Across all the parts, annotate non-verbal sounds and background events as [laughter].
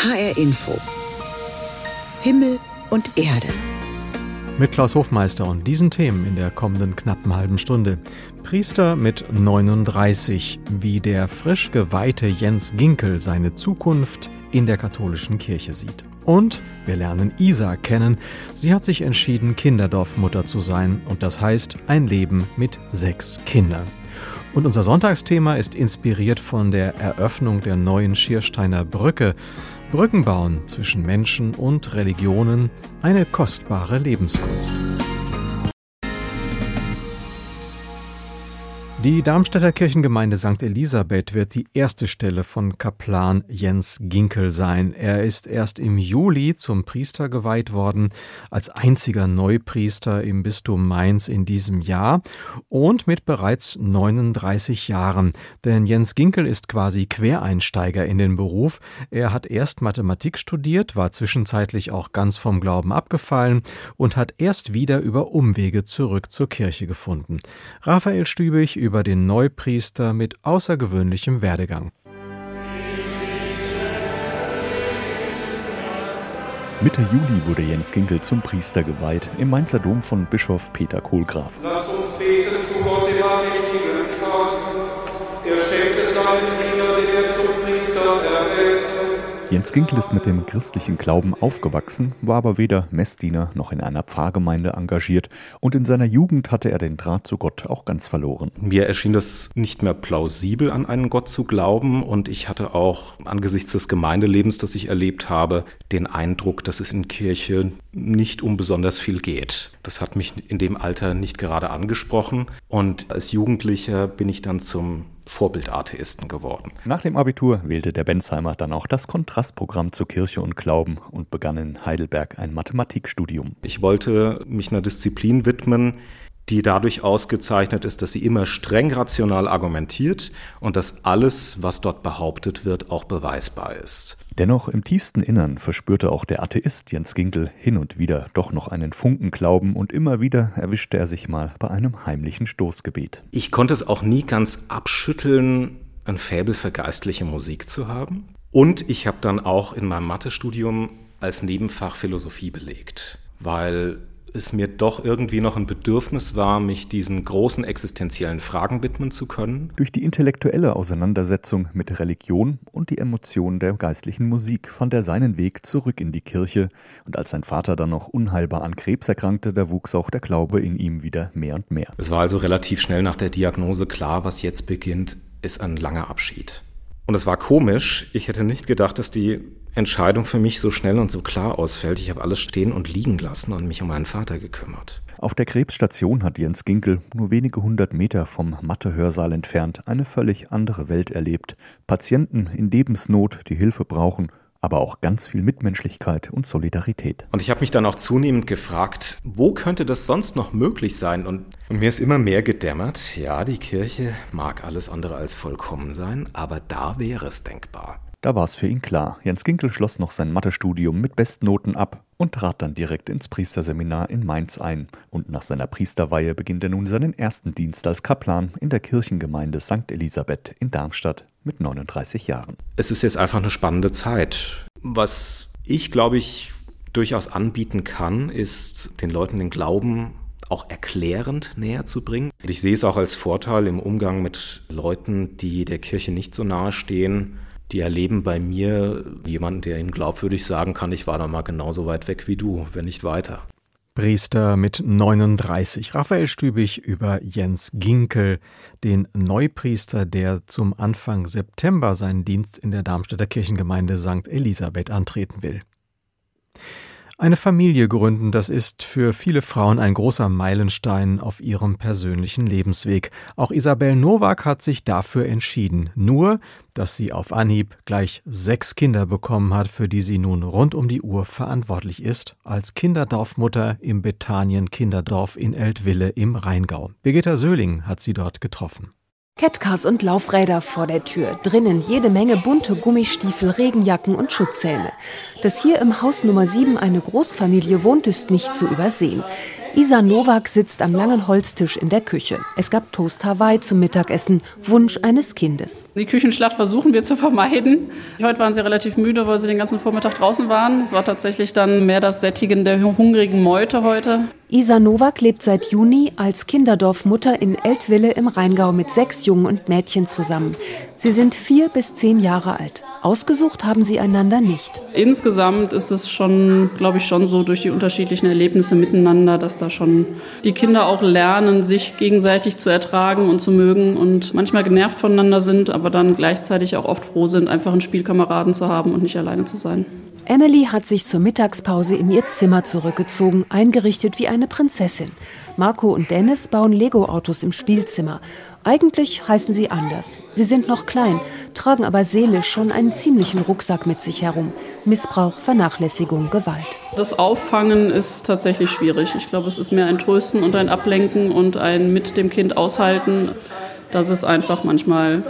HR Info. Himmel und Erde. Mit Klaus Hofmeister und diesen Themen in der kommenden knappen halben Stunde. Priester mit 39, wie der frisch geweihte Jens Ginkel seine Zukunft in der katholischen Kirche sieht. Und wir lernen Isa kennen. Sie hat sich entschieden, Kinderdorfmutter zu sein und das heißt ein Leben mit sechs Kindern. Und unser Sonntagsthema ist inspiriert von der Eröffnung der neuen Schiersteiner Brücke. Brücken bauen zwischen Menschen und Religionen, eine kostbare Lebenskunst. Die Darmstädter Kirchengemeinde St. Elisabeth wird die erste Stelle von Kaplan Jens Ginkel sein. Er ist erst im Juli zum Priester geweiht worden, als einziger Neupriester im Bistum Mainz in diesem Jahr und mit bereits 39 Jahren. Denn Jens Ginkel ist quasi Quereinsteiger in den Beruf. Er hat erst Mathematik studiert, war zwischenzeitlich auch ganz vom Glauben abgefallen und hat erst wieder über Umwege zurück zur Kirche gefunden. Raphael Stübig über den Neupriester mit außergewöhnlichem Werdegang. Mitte Juli wurde Jens Ginkel zum Priester geweiht im Mainzer Dom von Bischof Peter Kohlgraf. Lasst uns beten zu Jens Ginkel ist mit dem christlichen Glauben aufgewachsen, war aber weder Messdiener noch in einer Pfarrgemeinde engagiert und in seiner Jugend hatte er den Draht zu Gott auch ganz verloren. Mir erschien das nicht mehr plausibel, an einen Gott zu glauben und ich hatte auch angesichts des Gemeindelebens, das ich erlebt habe, den Eindruck, dass es in Kirche nicht um besonders viel geht. Das hat mich in dem Alter nicht gerade angesprochen und als Jugendlicher bin ich dann zum Vorbildatheisten geworden. Nach dem Abitur wählte der Bensheimer dann auch das Kontrastprogramm zu Kirche und Glauben und begann in Heidelberg ein Mathematikstudium. Ich wollte mich einer Disziplin widmen, die dadurch ausgezeichnet ist, dass sie immer streng rational argumentiert und dass alles, was dort behauptet wird, auch beweisbar ist. Dennoch im tiefsten Innern verspürte auch der Atheist Jens Ginkel hin und wieder doch noch einen Funken Glauben und immer wieder erwischte er sich mal bei einem heimlichen Stoßgebet. Ich konnte es auch nie ganz abschütteln, ein Faible für geistliche Musik zu haben. Und ich habe dann auch in meinem Mathestudium als Nebenfach Philosophie belegt, weil es mir doch irgendwie noch ein Bedürfnis war, mich diesen großen existenziellen Fragen widmen zu können. Durch die intellektuelle Auseinandersetzung mit Religion und die Emotionen der geistlichen Musik fand er seinen Weg zurück in die Kirche und als sein Vater dann noch unheilbar an Krebs erkrankte, da wuchs auch der Glaube in ihm wieder mehr und mehr. Es war also relativ schnell nach der Diagnose klar, was jetzt beginnt, ist ein langer Abschied. Und es war komisch. Ich hätte nicht gedacht, dass die Entscheidung für mich so schnell und so klar ausfällt. Ich habe alles stehen und liegen lassen und mich um meinen Vater gekümmert. Auf der Krebsstation hat Jens Ginkel nur wenige hundert Meter vom Mathe-Hörsaal entfernt eine völlig andere Welt erlebt. Patienten in Lebensnot, die Hilfe brauchen aber auch ganz viel Mitmenschlichkeit und Solidarität. Und ich habe mich dann auch zunehmend gefragt, wo könnte das sonst noch möglich sein? Und, und, mir ist immer mehr gedämmert, ja, die Kirche mag alles andere als vollkommen sein, aber da wäre es denkbar. Da war es für ihn klar. Jens Ginkel schloss noch sein Mathestudium mit Bestnoten ab und trat dann direkt ins Priesterseminar in Mainz ein. Und nach seiner Priesterweihe beginnt er nun seinen ersten Dienst als Kaplan in der Kirchengemeinde St. Elisabeth in Darmstadt mit 39 Jahren. Es ist jetzt einfach eine spannende Zeit. Was ich, glaube ich, durchaus anbieten kann, ist den Leuten den Glauben auch erklärend näher zu bringen. Ich sehe es auch als Vorteil im Umgang mit Leuten, die der Kirche nicht so nahe stehen, die erleben bei mir jemanden, der ihnen glaubwürdig sagen kann, ich war da mal genauso weit weg wie du, wenn nicht weiter. Priester mit 39. Raphael Stübig über Jens Ginkel, den Neupriester, der zum Anfang September seinen Dienst in der Darmstädter Kirchengemeinde St. Elisabeth antreten will. Eine Familie gründen, das ist für viele Frauen ein großer Meilenstein auf ihrem persönlichen Lebensweg. Auch Isabel Nowak hat sich dafür entschieden. Nur, dass sie auf Anhieb gleich sechs Kinder bekommen hat, für die sie nun rund um die Uhr verantwortlich ist, als Kinderdorfmutter im Bethanien Kinderdorf in Eltville im Rheingau. Birgitta Söhling hat sie dort getroffen. Catcars und Laufräder vor der Tür, drinnen jede Menge bunte Gummistiefel, Regenjacken und Schutzhelme. Dass hier im Haus Nummer 7 eine Großfamilie wohnt, ist nicht zu übersehen. Isa Nowak sitzt am langen Holztisch in der Küche. Es gab Toast Hawaii zum Mittagessen, Wunsch eines Kindes. Die Küchenschlacht versuchen wir zu vermeiden. Heute waren sie relativ müde, weil sie den ganzen Vormittag draußen waren. Es war tatsächlich dann mehr das Sättigen der hungrigen Meute heute. Isa Nowak lebt seit Juni als Kinderdorfmutter in Eltville im Rheingau mit sechs Jungen und Mädchen zusammen. Sie sind vier bis zehn Jahre alt. Ausgesucht haben sie einander nicht. Insgesamt ist es schon, glaube ich, schon so durch die unterschiedlichen Erlebnisse miteinander, dass da schon die Kinder auch lernen, sich gegenseitig zu ertragen und zu mögen und manchmal genervt voneinander sind, aber dann gleichzeitig auch oft froh sind, einfach einen Spielkameraden zu haben und nicht alleine zu sein. Emily hat sich zur Mittagspause in ihr Zimmer zurückgezogen, eingerichtet wie eine Prinzessin. Marco und Dennis bauen Lego-Autos im Spielzimmer. Eigentlich heißen sie anders. Sie sind noch klein, tragen aber seelisch schon einen ziemlichen Rucksack mit sich herum. Missbrauch, Vernachlässigung, Gewalt. Das Auffangen ist tatsächlich schwierig. Ich glaube, es ist mehr ein Trösten und ein Ablenken und ein mit dem Kind aushalten, dass es einfach manchmal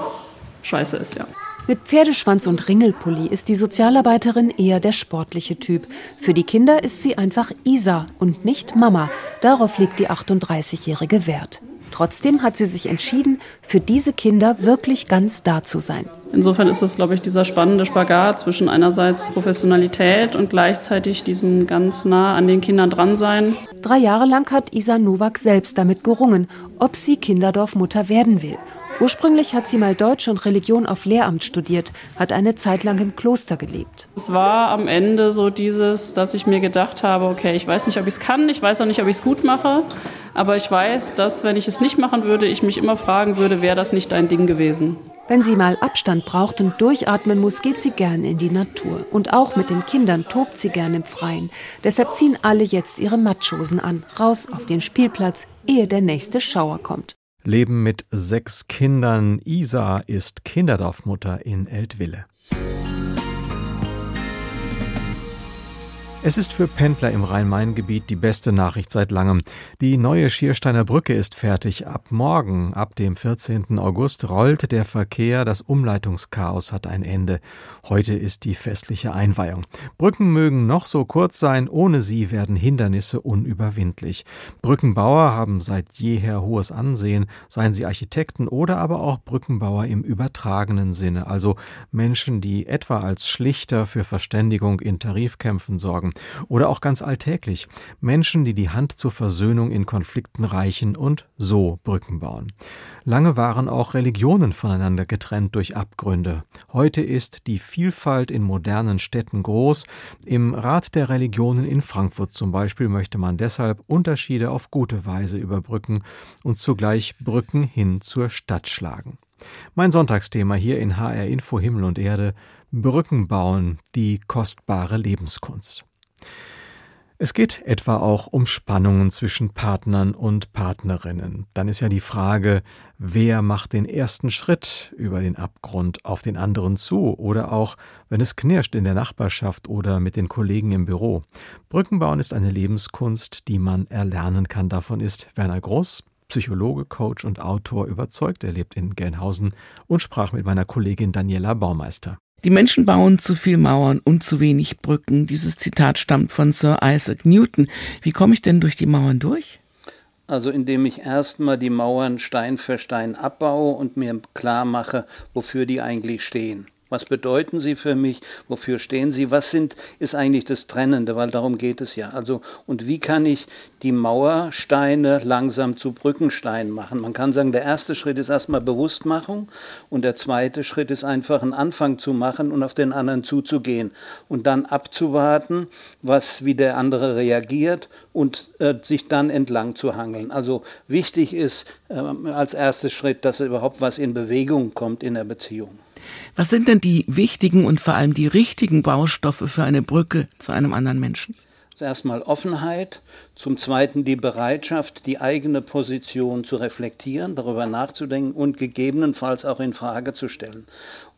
scheiße ist, ja. Mit Pferdeschwanz und Ringelpulli ist die Sozialarbeiterin eher der sportliche Typ. Für die Kinder ist sie einfach Isa und nicht Mama. Darauf legt die 38-jährige Wert. Trotzdem hat sie sich entschieden, für diese Kinder wirklich ganz da zu sein. Insofern ist es, glaube ich, dieser spannende Spagat zwischen einerseits Professionalität und gleichzeitig diesem ganz nah an den Kindern dran sein. Drei Jahre lang hat Isa Nowak selbst damit gerungen, ob sie Kinderdorfmutter werden will. Ursprünglich hat sie mal Deutsch und Religion auf Lehramt studiert, hat eine Zeit lang im Kloster gelebt. Es war am Ende so dieses, dass ich mir gedacht habe, okay, ich weiß nicht, ob ich es kann, ich weiß auch nicht, ob ich es gut mache, aber ich weiß, dass wenn ich es nicht machen würde, ich mich immer fragen würde, wäre das nicht dein Ding gewesen. Wenn sie mal Abstand braucht und durchatmen muss, geht sie gern in die Natur. Und auch mit den Kindern tobt sie gern im Freien. Deshalb ziehen alle jetzt ihre Matschosen an, raus auf den Spielplatz, ehe der nächste Schauer kommt. Leben mit sechs Kindern. Isa ist Kinderdorfmutter in Eltville. Es ist für Pendler im Rhein-Main-Gebiet die beste Nachricht seit langem. Die neue Schiersteiner Brücke ist fertig. Ab morgen, ab dem 14. August, rollt der Verkehr. Das Umleitungschaos hat ein Ende. Heute ist die festliche Einweihung. Brücken mögen noch so kurz sein, ohne sie werden Hindernisse unüberwindlich. Brückenbauer haben seit jeher hohes Ansehen, seien sie Architekten oder aber auch Brückenbauer im übertragenen Sinne, also Menschen, die etwa als Schlichter für Verständigung in Tarifkämpfen sorgen sorgen. Oder auch ganz alltäglich Menschen, die die Hand zur Versöhnung in Konflikten reichen und so Brücken bauen. Lange waren auch Religionen voneinander getrennt durch Abgründe. Heute ist die Vielfalt in modernen Städten groß. Im Rat der Religionen in Frankfurt zum Beispiel möchte man deshalb Unterschiede auf gute Weise überbrücken und zugleich Brücken hin zur Stadt schlagen. Mein Sonntagsthema hier in HR Info Himmel und Erde Brücken bauen, die kostbare Lebenskunst. Es geht etwa auch um Spannungen zwischen Partnern und Partnerinnen. Dann ist ja die Frage, wer macht den ersten Schritt über den Abgrund auf den anderen zu oder auch, wenn es knirscht in der Nachbarschaft oder mit den Kollegen im Büro. Brückenbauen ist eine Lebenskunst, die man erlernen kann. Davon ist Werner Groß, Psychologe, Coach und Autor überzeugt. Er lebt in Gelnhausen und sprach mit meiner Kollegin Daniela Baumeister. Die Menschen bauen zu viel Mauern und zu wenig Brücken. Dieses Zitat stammt von Sir Isaac Newton. Wie komme ich denn durch die Mauern durch? Also indem ich erstmal die Mauern Stein für Stein abbaue und mir klar mache, wofür die eigentlich stehen. Was bedeuten sie für mich? Wofür stehen sie? Was sind, ist eigentlich das Trennende? Weil darum geht es ja. Also, und wie kann ich die Mauersteine langsam zu Brückensteinen machen? Man kann sagen, der erste Schritt ist erstmal Bewusstmachung und der zweite Schritt ist einfach einen Anfang zu machen und auf den anderen zuzugehen und dann abzuwarten, was, wie der andere reagiert und äh, sich dann entlang zu hangeln. Also wichtig ist äh, als erster Schritt, dass überhaupt was in Bewegung kommt in der Beziehung. Was sind denn die wichtigen und vor allem die richtigen Baustoffe für eine Brücke zu einem anderen Menschen? Erstmal Offenheit, zum Zweiten die Bereitschaft, die eigene Position zu reflektieren, darüber nachzudenken und gegebenenfalls auch in Frage zu stellen.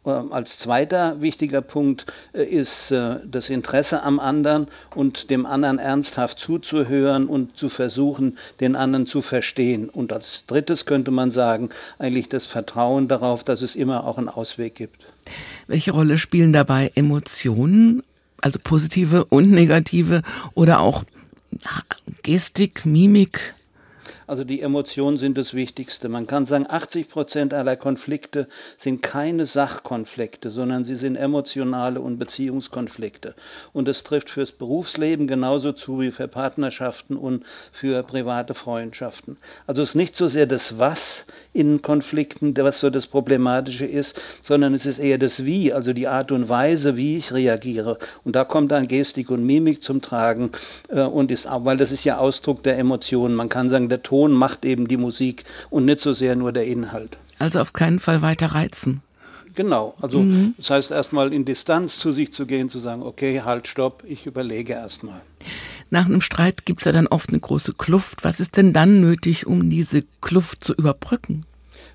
Ähm, als zweiter wichtiger Punkt äh, ist äh, das Interesse am anderen und dem anderen ernsthaft zuzuhören und zu versuchen, den anderen zu verstehen. Und als drittes könnte man sagen, eigentlich das Vertrauen darauf, dass es immer auch einen Ausweg gibt. Welche Rolle spielen dabei Emotionen, also positive und negative oder auch Gestik, Mimik, also die Emotionen sind das Wichtigste. Man kann sagen, 80 Prozent aller Konflikte sind keine Sachkonflikte, sondern sie sind emotionale und Beziehungskonflikte. Und das trifft fürs Berufsleben genauso zu wie für Partnerschaften und für private Freundschaften. Also es ist nicht so sehr das Was in Konflikten, was so das Problematische ist, sondern es ist eher das Wie, also die Art und Weise, wie ich reagiere. Und da kommt dann Gestik und Mimik zum Tragen äh, und ist weil das ist ja Ausdruck der Emotionen. Man kann sagen, der Ton Ton macht eben die Musik und nicht so sehr nur der Inhalt. Also auf keinen Fall weiter reizen. Genau, also mhm. das heißt erstmal in Distanz zu sich zu gehen, zu sagen, okay, halt, stopp, ich überlege erstmal. Nach einem Streit gibt es ja dann oft eine große Kluft. Was ist denn dann nötig, um diese Kluft zu überbrücken?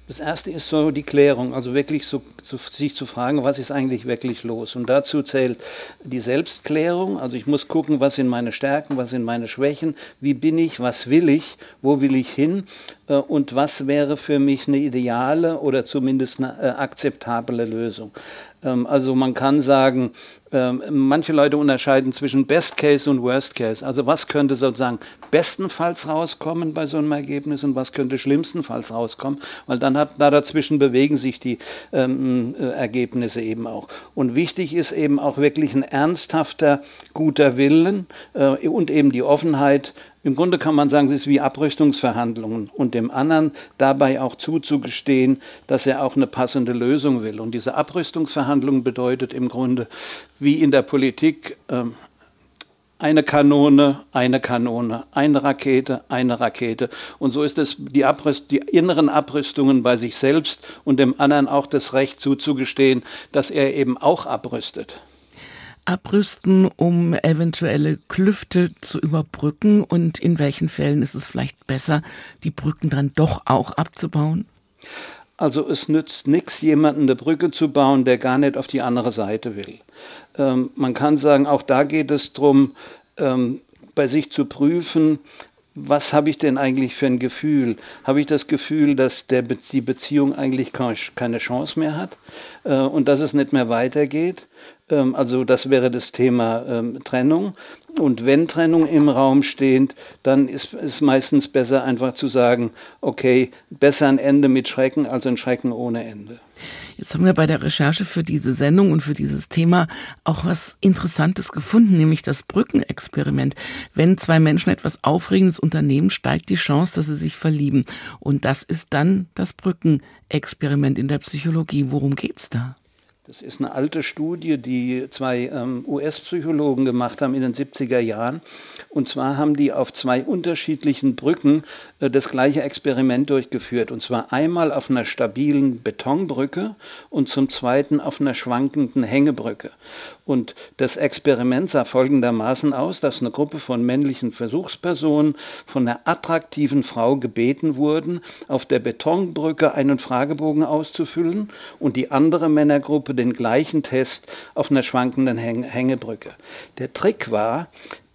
Das erste ist so die Klärung, also wirklich so, so, sich zu fragen, was ist eigentlich wirklich los. Und dazu zählt die Selbstklärung, also ich muss gucken, was sind meine Stärken, was sind meine Schwächen, wie bin ich, was will ich, wo will ich hin äh, und was wäre für mich eine ideale oder zumindest eine äh, akzeptable Lösung. Ähm, also man kann sagen, ähm, manche Leute unterscheiden zwischen Best Case und Worst Case. Also was könnte sozusagen bestenfalls rauskommen bei so einem Ergebnis und was könnte schlimmstenfalls rauskommen, weil dann hat da dazwischen bewegen sich die ähm, äh, Ergebnisse eben auch. Und wichtig ist eben auch wirklich ein ernsthafter, guter Willen äh, und eben die Offenheit, im Grunde kann man sagen, es ist wie Abrüstungsverhandlungen und dem anderen dabei auch zuzugestehen, dass er auch eine passende Lösung will. Und diese Abrüstungsverhandlung bedeutet im Grunde, wie in der Politik, ähm, eine Kanone, eine Kanone, eine Rakete, eine Rakete. Und so ist es die, Abrüst, die inneren Abrüstungen bei sich selbst und dem anderen auch das Recht zuzugestehen, dass er eben auch abrüstet abrüsten, um eventuelle Klüfte zu überbrücken? Und in welchen Fällen ist es vielleicht besser, die Brücken dann doch auch abzubauen? Also es nützt nichts, jemanden eine Brücke zu bauen, der gar nicht auf die andere Seite will. Ähm, man kann sagen, auch da geht es darum, ähm, bei sich zu prüfen, was habe ich denn eigentlich für ein Gefühl? Habe ich das Gefühl, dass der, die Beziehung eigentlich keine Chance mehr hat äh, und dass es nicht mehr weitergeht? Ähm, also das wäre das Thema ähm, Trennung. Und wenn Trennung im Raum steht, dann ist es meistens besser einfach zu sagen, okay, besser ein Ende mit Schrecken als ein Schrecken ohne Ende. Jetzt haben wir bei der Recherche für diese Sendung und für dieses Thema auch was Interessantes gefunden, nämlich das Brückenexperiment. Wenn zwei Menschen etwas Aufregendes unternehmen, steigt die Chance, dass sie sich verlieben. Und das ist dann das Brückenexperiment in der Psychologie. Worum geht's da? Das ist eine alte Studie, die zwei ähm, US-Psychologen gemacht haben in den 70er Jahren. Und zwar haben die auf zwei unterschiedlichen Brücken das gleiche Experiment durchgeführt. Und zwar einmal auf einer stabilen Betonbrücke und zum zweiten auf einer schwankenden Hängebrücke. Und das Experiment sah folgendermaßen aus, dass eine Gruppe von männlichen Versuchspersonen von einer attraktiven Frau gebeten wurden, auf der Betonbrücke einen Fragebogen auszufüllen und die andere Männergruppe den gleichen Test auf einer schwankenden Hängebrücke. Der Trick war,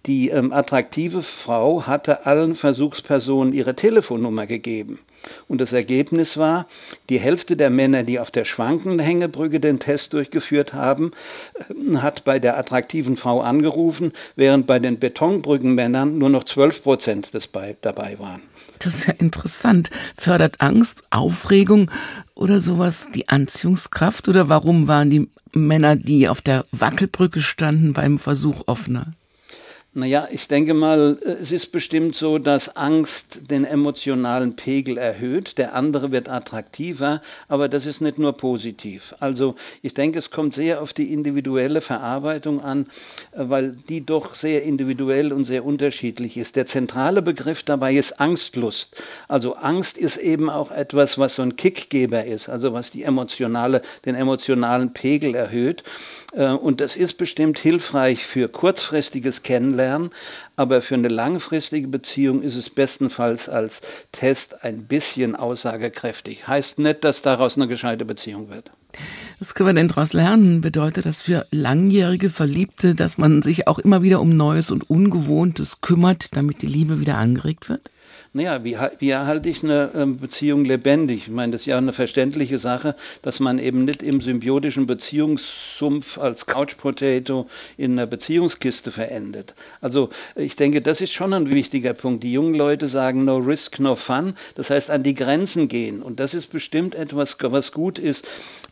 die ähm, attraktive Frau hatte allen Versuchspersonen ihre Telefonnummer gegeben. Und das Ergebnis war, die Hälfte der Männer, die auf der schwankenden Hängebrücke den Test durchgeführt haben, äh, hat bei der attraktiven Frau angerufen, während bei den Betonbrückenmännern nur noch 12 Prozent dabei waren. Das ist ja interessant. Fördert Angst, Aufregung oder sowas die Anziehungskraft? Oder warum waren die Männer, die auf der Wackelbrücke standen, beim Versuch offener? Naja, ich denke mal, es ist bestimmt so, dass Angst den emotionalen Pegel erhöht, der andere wird attraktiver, aber das ist nicht nur positiv. Also ich denke, es kommt sehr auf die individuelle Verarbeitung an, weil die doch sehr individuell und sehr unterschiedlich ist. Der zentrale Begriff dabei ist Angstlust. Also Angst ist eben auch etwas, was so ein Kickgeber ist, also was die emotionale, den emotionalen Pegel erhöht. Äh, und das ist bestimmt hilfreich für kurzfristiges Kennenlernen, aber für eine langfristige Beziehung ist es bestenfalls als Test ein bisschen aussagekräftig. Heißt nicht, dass daraus eine gescheite Beziehung wird. Was können wir denn daraus lernen? Bedeutet das für langjährige Verliebte, dass man sich auch immer wieder um Neues und Ungewohntes kümmert, damit die Liebe wieder angeregt wird? Naja, wie, wie erhalte ich eine ähm, Beziehung lebendig? Ich meine, das ist ja eine verständliche Sache, dass man eben nicht im symbiotischen Beziehungssumpf als Couch Potato in einer Beziehungskiste verendet. Also ich denke, das ist schon ein wichtiger Punkt. Die jungen Leute sagen no risk, no fun. Das heißt, an die Grenzen gehen. Und das ist bestimmt etwas, was gut ist,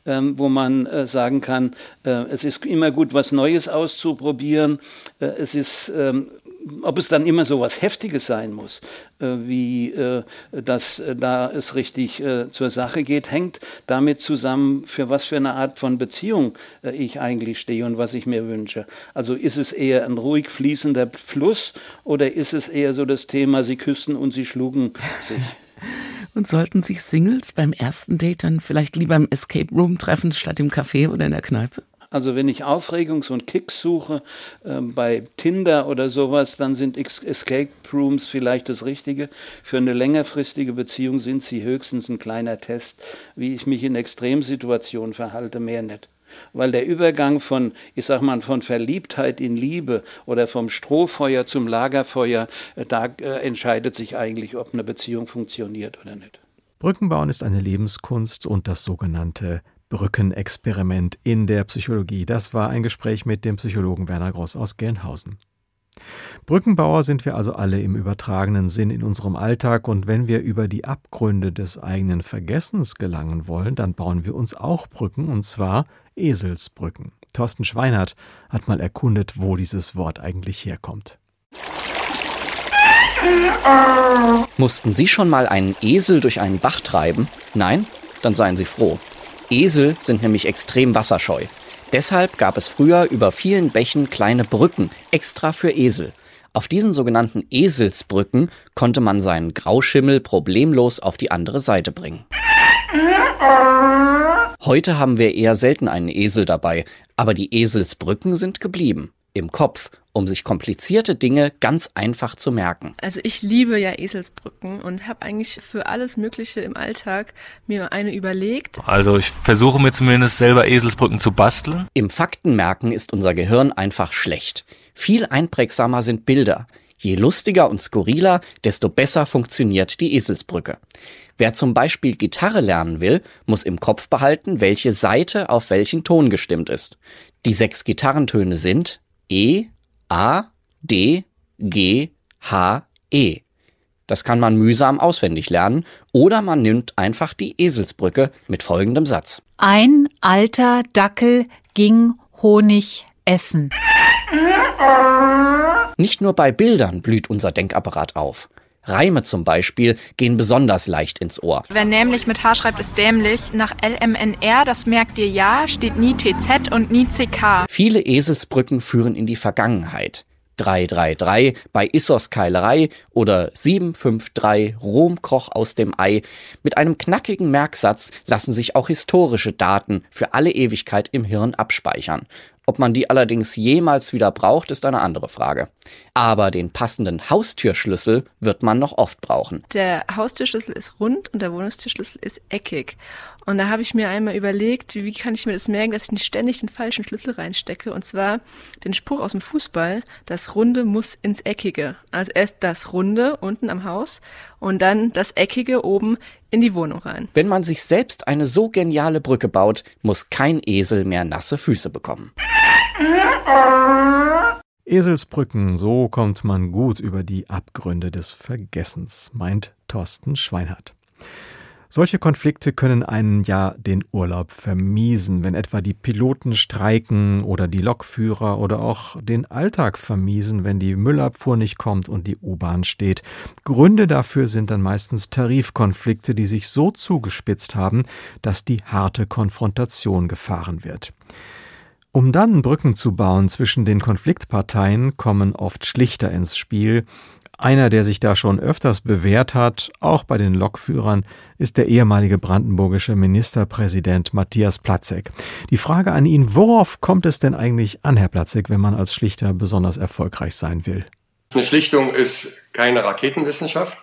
ähm, wo man äh, sagen kann, äh, es ist immer gut, was Neues auszuprobieren. Äh, es ist ähm, ob es dann immer so was Heftiges sein muss, äh, wie äh, dass äh, da es richtig äh, zur Sache geht, hängt damit zusammen, für was für eine Art von Beziehung äh, ich eigentlich stehe und was ich mir wünsche. Also ist es eher ein ruhig fließender Fluss oder ist es eher so das Thema, sie küssten und sie schlugen sich? [laughs] Und sollten sich Singles beim ersten Date dann vielleicht lieber im Escape Room treffen statt im Café oder in der Kneipe? Also wenn ich Aufregungs- und Kicks suche äh, bei Tinder oder sowas, dann sind Escape Rooms vielleicht das Richtige. Für eine längerfristige Beziehung sind sie höchstens ein kleiner Test, wie ich mich in Extremsituationen verhalte, mehr nicht. Weil der Übergang von, ich sag mal, von Verliebtheit in Liebe oder vom Strohfeuer zum Lagerfeuer, äh, da äh, entscheidet sich eigentlich, ob eine Beziehung funktioniert oder nicht. Brückenbauen ist eine Lebenskunst und das sogenannte Brückenexperiment in der Psychologie. Das war ein Gespräch mit dem Psychologen Werner Gross aus Gelnhausen. Brückenbauer sind wir also alle im übertragenen Sinn in unserem Alltag und wenn wir über die Abgründe des eigenen Vergessens gelangen wollen, dann bauen wir uns auch Brücken und zwar Eselsbrücken. Thorsten Schweinert hat mal erkundet, wo dieses Wort eigentlich herkommt. Mussten Sie schon mal einen Esel durch einen Bach treiben? Nein? Dann seien Sie froh. Esel sind nämlich extrem wasserscheu. Deshalb gab es früher über vielen Bächen kleine Brücken, extra für Esel. Auf diesen sogenannten Eselsbrücken konnte man seinen Grauschimmel problemlos auf die andere Seite bringen. Heute haben wir eher selten einen Esel dabei, aber die Eselsbrücken sind geblieben im Kopf, um sich komplizierte Dinge ganz einfach zu merken. Also ich liebe ja Eselsbrücken und habe eigentlich für alles Mögliche im Alltag mir eine überlegt. Also ich versuche mir zumindest selber Eselsbrücken zu basteln. Im Faktenmerken ist unser Gehirn einfach schlecht. Viel einprägsamer sind Bilder. Je lustiger und skurriler, desto besser funktioniert die Eselsbrücke. Wer zum Beispiel Gitarre lernen will, muss im Kopf behalten, welche Seite auf welchen Ton gestimmt ist. Die sechs Gitarrentöne sind E, A, D, G, H, E. Das kann man mühsam auswendig lernen oder man nimmt einfach die Eselsbrücke mit folgendem Satz. Ein alter Dackel ging Honig essen. Nicht nur bei Bildern blüht unser Denkapparat auf. Reime zum Beispiel gehen besonders leicht ins Ohr. Wer nämlich mit H schreibt, ist dämlich. Nach LMNR, das merkt ihr ja, steht nie TZ und nie CK. Viele Eselsbrücken führen in die Vergangenheit. 333 bei Issos Keilerei oder 753 Rom kroch aus dem Ei. Mit einem knackigen Merksatz lassen sich auch historische Daten für alle Ewigkeit im Hirn abspeichern. Ob man die allerdings jemals wieder braucht, ist eine andere Frage. Aber den passenden Haustürschlüssel wird man noch oft brauchen. Der Haustürschlüssel ist rund und der Wohnungstürschlüssel ist eckig. Und da habe ich mir einmal überlegt, wie kann ich mir das merken, dass ich nicht ständig den falschen Schlüssel reinstecke. Und zwar den Spruch aus dem Fußball, das Runde muss ins Eckige. Also erst das Runde unten am Haus und dann das Eckige oben in die Wohnung rein. Wenn man sich selbst eine so geniale Brücke baut, muss kein Esel mehr nasse Füße bekommen. Eselsbrücken, so kommt man gut über die Abgründe des Vergessens, meint Thorsten Schweinhardt. Solche Konflikte können einen ja den Urlaub vermiesen, wenn etwa die Piloten streiken oder die Lokführer oder auch den Alltag vermiesen, wenn die Müllabfuhr nicht kommt und die U-Bahn steht. Gründe dafür sind dann meistens Tarifkonflikte, die sich so zugespitzt haben, dass die harte Konfrontation gefahren wird. Um dann Brücken zu bauen zwischen den Konfliktparteien, kommen oft Schlichter ins Spiel, einer, der sich da schon öfters bewährt hat, auch bei den Lokführern, ist der ehemalige brandenburgische Ministerpräsident Matthias Platzek. Die Frage an ihn, worauf kommt es denn eigentlich an, Herr Platzek, wenn man als Schlichter besonders erfolgreich sein will? Eine Schlichtung ist keine Raketenwissenschaft,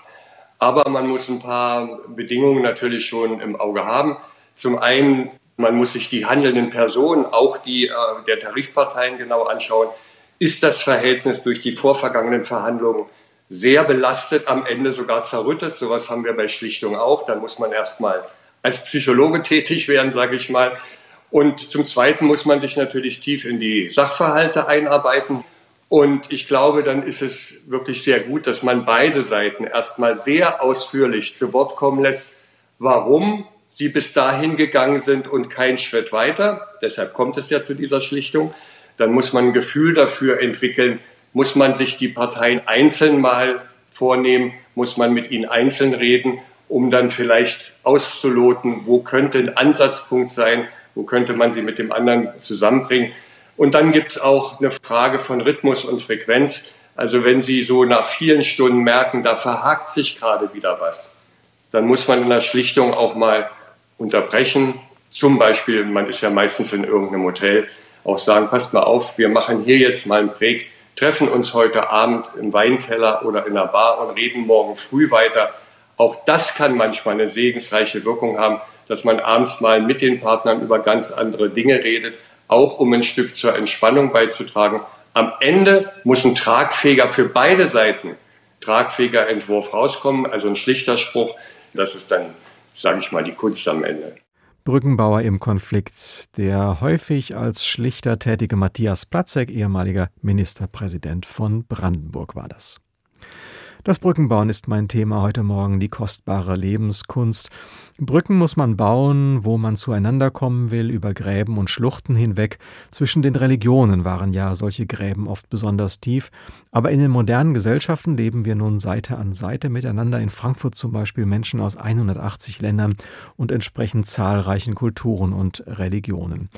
aber man muss ein paar Bedingungen natürlich schon im Auge haben. Zum einen, man muss sich die handelnden Personen, auch die äh, der Tarifparteien genau anschauen. Ist das Verhältnis durch die vorvergangenen Verhandlungen sehr belastet, am Ende sogar zerrüttet. Sowas haben wir bei Schlichtung auch. Dann muss man erstmal als Psychologe [laughs] tätig werden, sage ich mal. Und zum Zweiten muss man sich natürlich tief in die Sachverhalte einarbeiten. Und ich glaube, dann ist es wirklich sehr gut, dass man beide Seiten erstmal sehr ausführlich zu Wort kommen lässt, warum sie bis dahin gegangen sind und keinen Schritt weiter. Deshalb kommt es ja zu dieser Schlichtung. Dann muss man ein Gefühl dafür entwickeln, muss man sich die Parteien einzeln mal vornehmen, muss man mit ihnen einzeln reden, um dann vielleicht auszuloten, wo könnte ein Ansatzpunkt sein, wo könnte man sie mit dem anderen zusammenbringen. Und dann gibt es auch eine Frage von Rhythmus und Frequenz. Also wenn Sie so nach vielen Stunden merken, da verhakt sich gerade wieder was, dann muss man in der Schlichtung auch mal unterbrechen. Zum Beispiel, man ist ja meistens in irgendeinem Hotel, auch sagen, passt mal auf, wir machen hier jetzt mal einen Break, treffen uns heute Abend im Weinkeller oder in der Bar und reden morgen früh weiter. Auch das kann manchmal eine segensreiche Wirkung haben, dass man abends mal mit den Partnern über ganz andere Dinge redet, auch um ein Stück zur Entspannung beizutragen. Am Ende muss ein tragfähiger für beide Seiten tragfähiger Entwurf rauskommen, also ein schlichter Spruch. Das ist dann sage ich mal, die Kunst am Ende. Brückenbauer im Konflikt, der häufig als Schlichter tätige Matthias Platzek, ehemaliger Ministerpräsident von Brandenburg war das. Das Brückenbauen ist mein Thema heute Morgen, die kostbare Lebenskunst. Brücken muss man bauen, wo man zueinander kommen will, über Gräben und Schluchten hinweg. Zwischen den Religionen waren ja solche Gräben oft besonders tief. Aber in den modernen Gesellschaften leben wir nun Seite an Seite miteinander. In Frankfurt zum Beispiel Menschen aus 180 Ländern und entsprechend zahlreichen Kulturen und Religionen.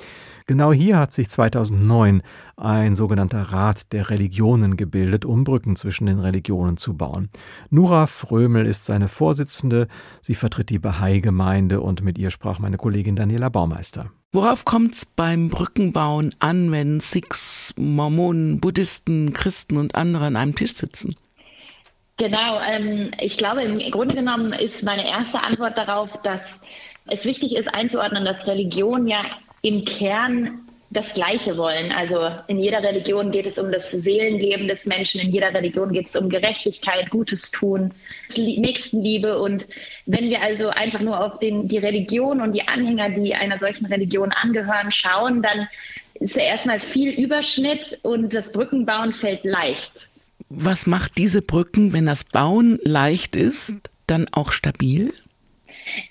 Genau hier hat sich 2009 ein sogenannter Rat der Religionen gebildet, um Brücken zwischen den Religionen zu bauen. Nura Frömel ist seine Vorsitzende. Sie vertritt die Bahai-Gemeinde und mit ihr sprach meine Kollegin Daniela Baumeister. Worauf kommt es beim Brückenbauen an, wenn Sikhs, Mormonen, Buddhisten, Christen und andere an einem Tisch sitzen? Genau, ähm, ich glaube, im Grunde genommen ist meine erste Antwort darauf, dass es wichtig ist einzuordnen, dass Religion ja im Kern das Gleiche wollen. Also in jeder Religion geht es um das Seelenleben des Menschen, in jeder Religion geht es um Gerechtigkeit, Gutes tun, Nächstenliebe. Und wenn wir also einfach nur auf den, die Religion und die Anhänger, die einer solchen Religion angehören, schauen, dann ist ja erstmal viel Überschnitt und das Brückenbauen fällt leicht. Was macht diese Brücken, wenn das Bauen leicht ist, dann auch stabil?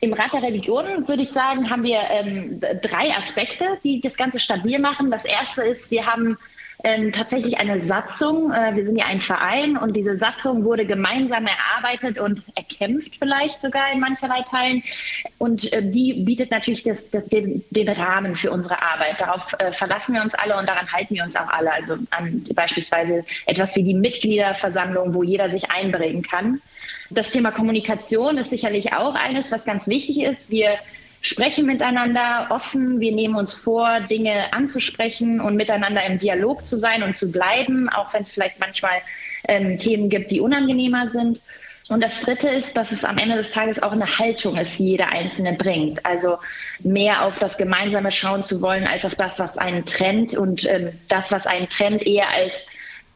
Im Rat der Religionen würde ich sagen, haben wir ähm, drei Aspekte, die das Ganze stabil machen. Das erste ist, wir haben ähm, tatsächlich eine Satzung. Äh, wir sind ja ein Verein und diese Satzung wurde gemeinsam erarbeitet und erkämpft vielleicht sogar in mancherlei Teilen. Und äh, die bietet natürlich das, das, den, den, Rahmen für unsere Arbeit. Darauf äh, verlassen wir uns alle und daran halten wir uns auch alle. Also an beispielsweise etwas wie die Mitgliederversammlung, wo jeder sich einbringen kann. Das Thema Kommunikation ist sicherlich auch eines, was ganz wichtig ist. Wir sprechen miteinander offen, wir nehmen uns vor, Dinge anzusprechen und miteinander im Dialog zu sein und zu bleiben, auch wenn es vielleicht manchmal ähm, Themen gibt, die unangenehmer sind. Und das Dritte ist, dass es am Ende des Tages auch eine Haltung ist, die jeder Einzelne bringt. Also mehr auf das Gemeinsame schauen zu wollen, als auf das, was einen trennt und ähm, das, was einen trennt, eher als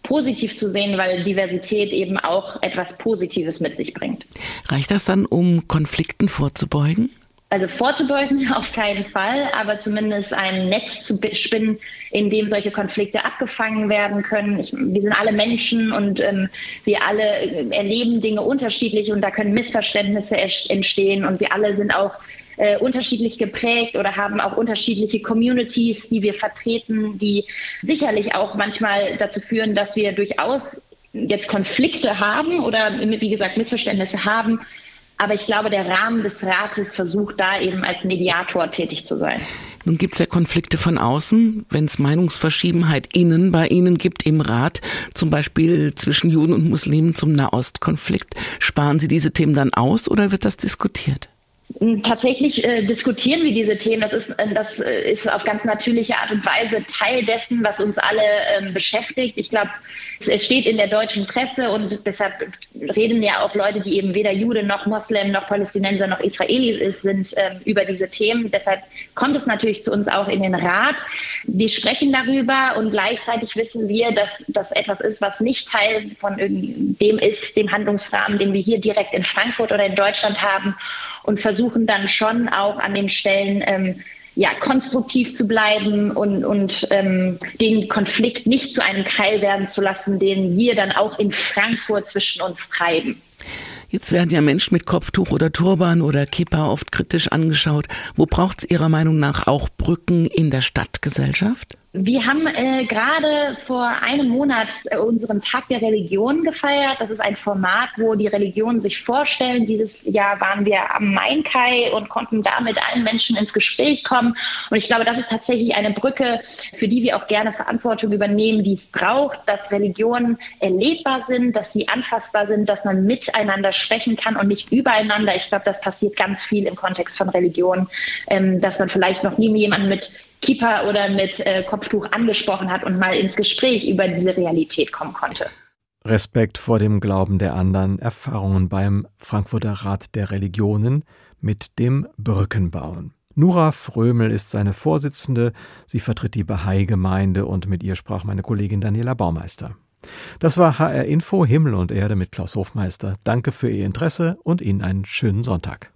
positiv zu sehen, weil Diversität eben auch etwas Positives mit sich bringt. Reicht das dann, um Konflikten vorzubeugen? Also vorzubeugen [laughs] auf keinen Fall, aber zumindest ein Netz zu spinnen, in dem solche Konflikte abgefangen werden können. Ich, wir sind alle Menschen und ähm, wir alle äh, erleben Dinge unterschiedlich und da können Missverständnisse entstehen und wir alle sind auch äh, unterschiedlich geprägt oder haben auch unterschiedliche Communities, die wir vertreten, die sicherlich auch manchmal dazu führen, dass wir durchaus jetzt Konflikte haben oder wie gesagt Missverständnisse haben. Aber ich glaube, der Rahmen des Rates versucht da eben als Mediator tätig zu sein. Nun gibt es ja Konflikte von außen, wenn es Meinungsverschiebenheit innen bei Ihnen gibt im Rat, zum Beispiel zwischen Juden und Muslimen zum Nahostkonflikt. Sparen Sie diese Themen dann aus oder wird das diskutiert? Tatsächlich äh, diskutieren wir diese Themen. Das ist, äh, das äh, ist auf ganz natürliche Art und Weise Teil dessen, was uns alle ähm, beschäftigt. Ich glaube, es steht in der deutschen Presse und deshalb reden ja auch Leute, die eben weder Jude noch Moslem noch Palästinenser noch Israeli sind, ähm, über diese Themen. Deshalb kommt es natürlich zu uns auch in den Rat. Wir sprechen darüber und gleichzeitig wissen wir, dass das etwas ist, was nicht Teil von dem ist, dem Handlungsrahmen, den wir hier direkt in Frankfurt oder in Deutschland haben und versuchen dann schon auch an den Stellen ähm, ja, konstruktiv zu bleiben und, und ähm, den Konflikt nicht zu einem Keil werden zu lassen, den wir dann auch in Frankfurt zwischen uns treiben. Jetzt werden ja Menschen mit Kopftuch oder Turban oder Kippa oft kritisch angeschaut. Wo braucht es Ihrer Meinung nach auch Brücken in der Stadtgesellschaft? Wir haben äh, gerade vor einem Monat äh, unseren Tag der Religion gefeiert. Das ist ein Format, wo die Religionen sich vorstellen. Dieses Jahr waren wir am Mainkai und konnten da mit allen Menschen ins Gespräch kommen. Und ich glaube, das ist tatsächlich eine Brücke, für die wir auch gerne Verantwortung übernehmen, die es braucht, dass Religionen erlebbar sind, dass sie anfassbar sind, dass man miteinander sprechen kann und nicht übereinander. Ich glaube, das passiert ganz viel im Kontext von Religion, ähm, dass man vielleicht noch nie jemanden mit Kippa oder mit äh, Kopftuch angesprochen hat und mal ins Gespräch über diese Realität kommen konnte. Respekt vor dem Glauben der anderen, Erfahrungen beim Frankfurter Rat der Religionen mit dem Brückenbauen. Nura Frömel ist seine Vorsitzende. Sie vertritt die Bahai-Gemeinde und mit ihr sprach meine Kollegin Daniela Baumeister. Das war HR Info Himmel und Erde mit Klaus Hofmeister. Danke für Ihr Interesse und Ihnen einen schönen Sonntag.